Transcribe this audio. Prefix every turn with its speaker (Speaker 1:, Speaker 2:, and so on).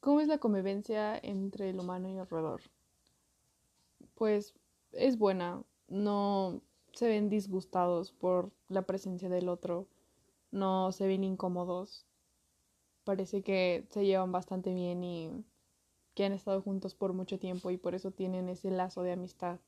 Speaker 1: ¿Cómo es la convivencia entre el humano y el roedor? Pues es buena, no se ven disgustados por la presencia del otro, no se ven incómodos, parece que se llevan bastante bien y que han estado juntos por mucho tiempo y por eso tienen ese lazo de amistad